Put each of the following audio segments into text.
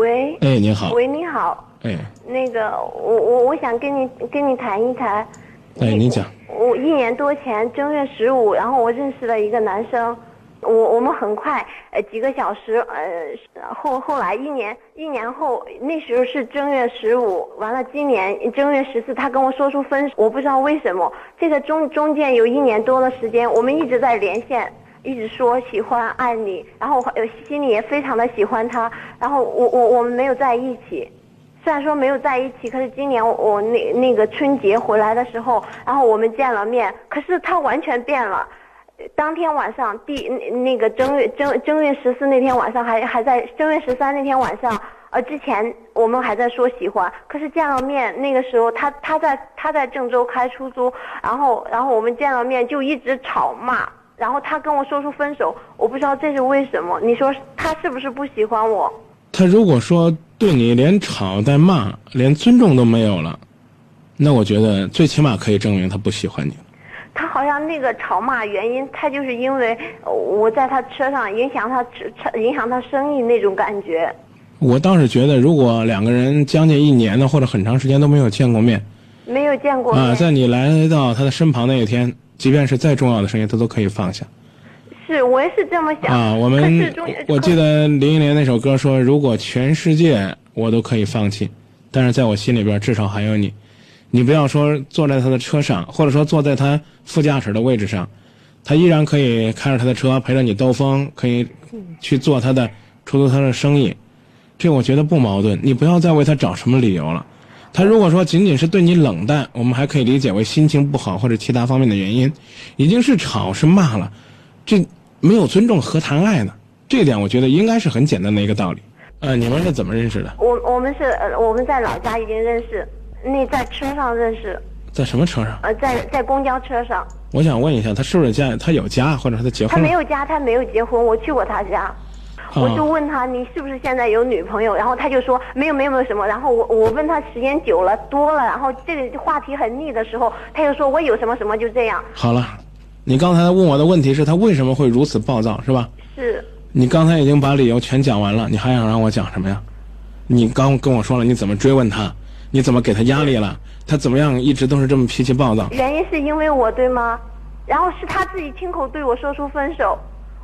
喂，哎，你好，喂，你好，哎，那个我我我想跟你跟你谈一谈。哎，您讲。我一年多前正月十五，然后我认识了一个男生，我我们很快呃几个小时呃后后来一年一年后那时候是正月十五，完了今年正月十四他跟我说出分手，我不知道为什么，这个中中间有一年多的时间，我们一直在连线。一直说喜欢爱你，然后呃心里也非常的喜欢他，然后我我我们没有在一起，虽然说没有在一起，可是今年我那那个春节回来的时候，然后我们见了面，可是他完全变了，当天晚上第那个正月正正月十四那天晚上还还在正月十三那天晚上，呃之前我们还在说喜欢，可是见了面那个时候他他在他在郑州开出租，然后然后我们见了面就一直吵骂。然后他跟我说出分手，我不知道这是为什么。你说他是不是不喜欢我？他如果说对你连吵带骂，连尊重都没有了，那我觉得最起码可以证明他不喜欢你。他好像那个吵骂原因，他就是因为我在他车上影响他车影响他生意那种感觉。我倒是觉得，如果两个人将近一年的或者很长时间都没有见过面，没有见过啊，在你来到他的身旁那一天。即便是再重要的事情，他都可以放下。是我也是这么想啊。我们我记得林忆莲那首歌说：“如果全世界我都可以放弃，但是在我心里边至少还有你。你不要说坐在他的车上，或者说坐在他副驾驶的位置上，他依然可以开着他的车陪着你兜风，可以去做他的出租车的生意。这我觉得不矛盾。你不要再为他找什么理由了。”他如果说仅仅是对你冷淡，我们还可以理解为心情不好或者其他方面的原因，已经是吵是骂了，这没有尊重何谈爱呢？这点我觉得应该是很简单的一个道理。呃，你们是怎么认识的？我我们是呃我们在老家已经认识，那在车上认识。在什么车上？呃，在在公交车上。我想问一下，他是不是家他有家，或者他结婚？他没有家，他没有结婚。我去过他家。我就问他你是不是现在有女朋友，然后他就说没有没有没有什么，然后我我问他时间久了多了，然后这个话题很腻的时候，他又说我有什么什么就这样。好了，你刚才问我的问题是他为什么会如此暴躁是吧？是。你刚才已经把理由全讲完了，你还想让我讲什么呀？你刚跟我说了你怎么追问他，你怎么给他压力了，他怎么样一直都是这么脾气暴躁？原因是因为我对吗？然后是他自己亲口对我说出分手。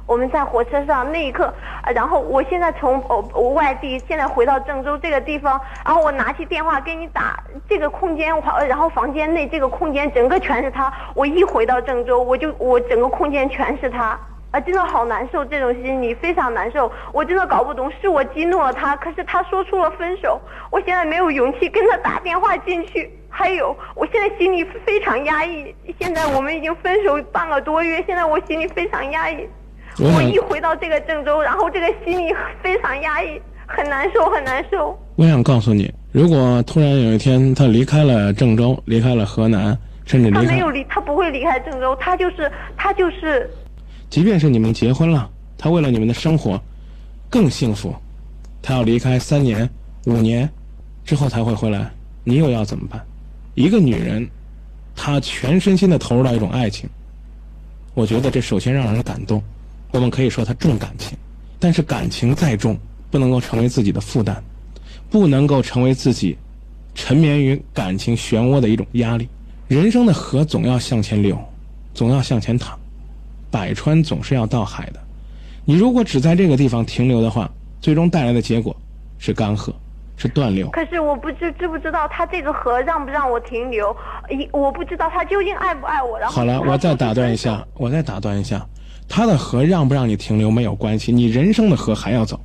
我们在火车上那一刻，然后我现在从我外地现在回到郑州这个地方，然后我拿起电话给你打，这个空间，然后房间内这个空间整个全是他。我一回到郑州，我就我整个空间全是他，啊，真的好难受，这种心理非常难受。我真的搞不懂是我激怒了他，可是他说出了分手，我现在没有勇气跟他打电话进去。还有，我现在心里非常压抑。现在我们已经分手半个多月，现在我心里非常压抑。我一回到这个郑州，然后这个心里非常压抑，很难受，很难受。我想告诉你，如果突然有一天他离开了郑州，离开了河南，甚至离他没有离，他不会离开郑州，他就是他就是。即便是你们结婚了，他为了你们的生活更幸福，他要离开三年、五年之后才会回来，你又要怎么办？一个女人，她全身心的投入到一种爱情，我觉得这首先让人感动。我们可以说他重感情，但是感情再重，不能够成为自己的负担，不能够成为自己沉湎于感情漩涡的一种压力。人生的河总要向前流，总要向前淌，百川总是要到海的。你如果只在这个地方停留的话，最终带来的结果是干涸，是断流。可是我不知知不知道他这个河让不让我停留？一我不知道他究竟爱不爱我。然后好了，我再打断一下，我再打断一下。他的河让不让你停留没有关系，你人生的河还要走。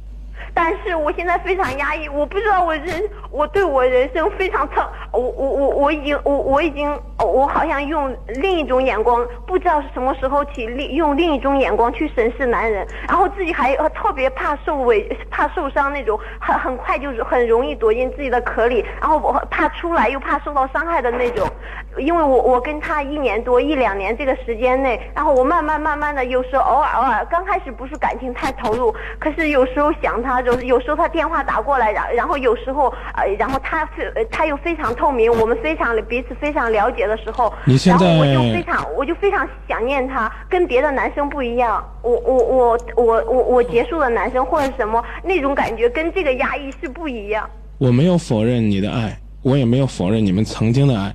但是我现在非常压抑，我不知道我人，我对我人生非常操，我我我我已经我我已经我好像用另一种眼光，不知道是什么时候起，另用另一种眼光去审视男人，然后自己还特别怕受委，怕受伤那种，很很快就是很容易躲进自己的壳里，然后我怕出来又怕受到伤害的那种，因为我我跟他一年多一两年这个时间内，然后我慢慢慢慢的，有时候偶尔偶尔，刚开始不是感情太投入，可是有时候想他。有有时候他电话打过来，然然后有时候呃，然后他非他又非常透明，我们非常彼此非常了解的。时候，你现在然后我就非常我就非常想念他，跟别的男生不一样。我我我我我我结束的男生或者什么那种感觉，跟这个压抑是不一样。我没有否认你的爱，我也没有否认你们曾经的爱，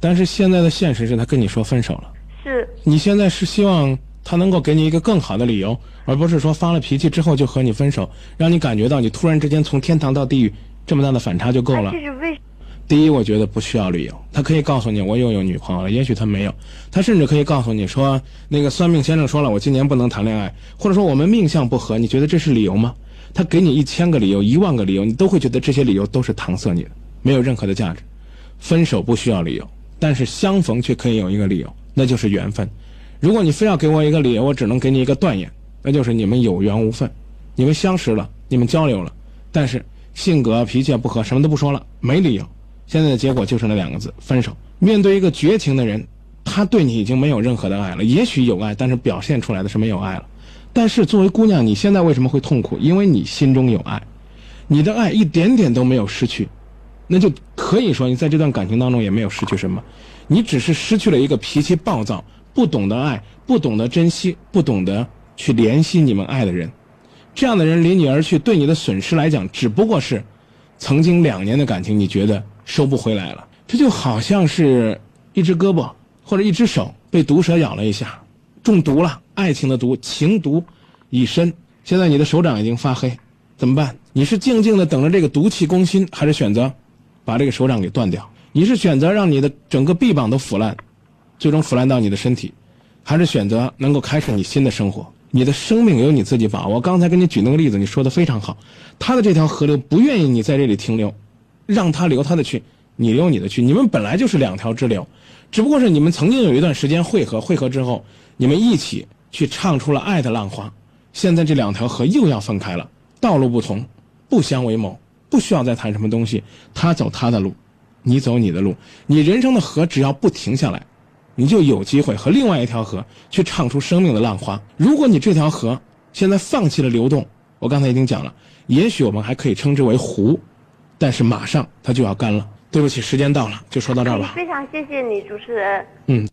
但是现在的现实是他跟你说分手了。是你现在是希望他能够给你一个更好的理由，而不是说发了脾气之后就和你分手，让你感觉到你突然之间从天堂到地狱这么大的反差就够了这。是为第一，我觉得不需要理由，他可以告诉你我又有女朋友了，也许他没有，他甚至可以告诉你说那个算命先生说了我今年不能谈恋爱，或者说我们命相不合，你觉得这是理由吗？他给你一千个理由、一万个理由，你都会觉得这些理由都是搪塞你的，没有任何的价值。分手不需要理由，但是相逢却可以有一个理由，那就是缘分。如果你非要给我一个理由，我只能给你一个断言，那就是你们有缘无分，你们相识了，你们交流了，但是性格脾气不合，什么都不说了，没理由。现在的结果就是那两个字：分手。面对一个绝情的人，他对你已经没有任何的爱了，也许有爱，但是表现出来的是没有爱了。但是作为姑娘，你现在为什么会痛苦？因为你心中有爱，你的爱一点点都没有失去，那就可以说你在这段感情当中也没有失去什么，你只是失去了一个脾气暴躁、不懂得爱、不懂得珍惜、不懂得去怜惜你们爱的人。这样的人离你而去，对你的损失来讲，只不过是曾经两年的感情，你觉得收不回来了。这就好像是一只胳膊或者一只手被毒蛇咬了一下，中毒了，爱情的毒，情毒已深。现在你的手掌已经发黑，怎么办？你是静静的等着这个毒气攻心，还是选择把这个手掌给断掉？你是选择让你的整个臂膀都腐烂，最终腐烂到你的身体，还是选择能够开始你新的生活？你的生命由你自己把握。刚才给你举那个例子，你说的非常好。他的这条河流不愿意你在这里停留，让他流他的去，你流你的去。你们本来就是两条支流，只不过是你们曾经有一段时间汇合，汇合之后，你们一起去唱出了爱的浪花。现在这两条河又要分开了，道路不同，不相为谋，不需要再谈什么东西。他走他的路，你走你的路。你人生的河只要不停下来，你就有机会和另外一条河去唱出生命的浪花。如果你这条河现在放弃了流动，我刚才已经讲了，也许我们还可以称之为湖，但是马上它就要干了。对不起，时间到了，就说到这儿吧。非常谢谢你，主持人。嗯。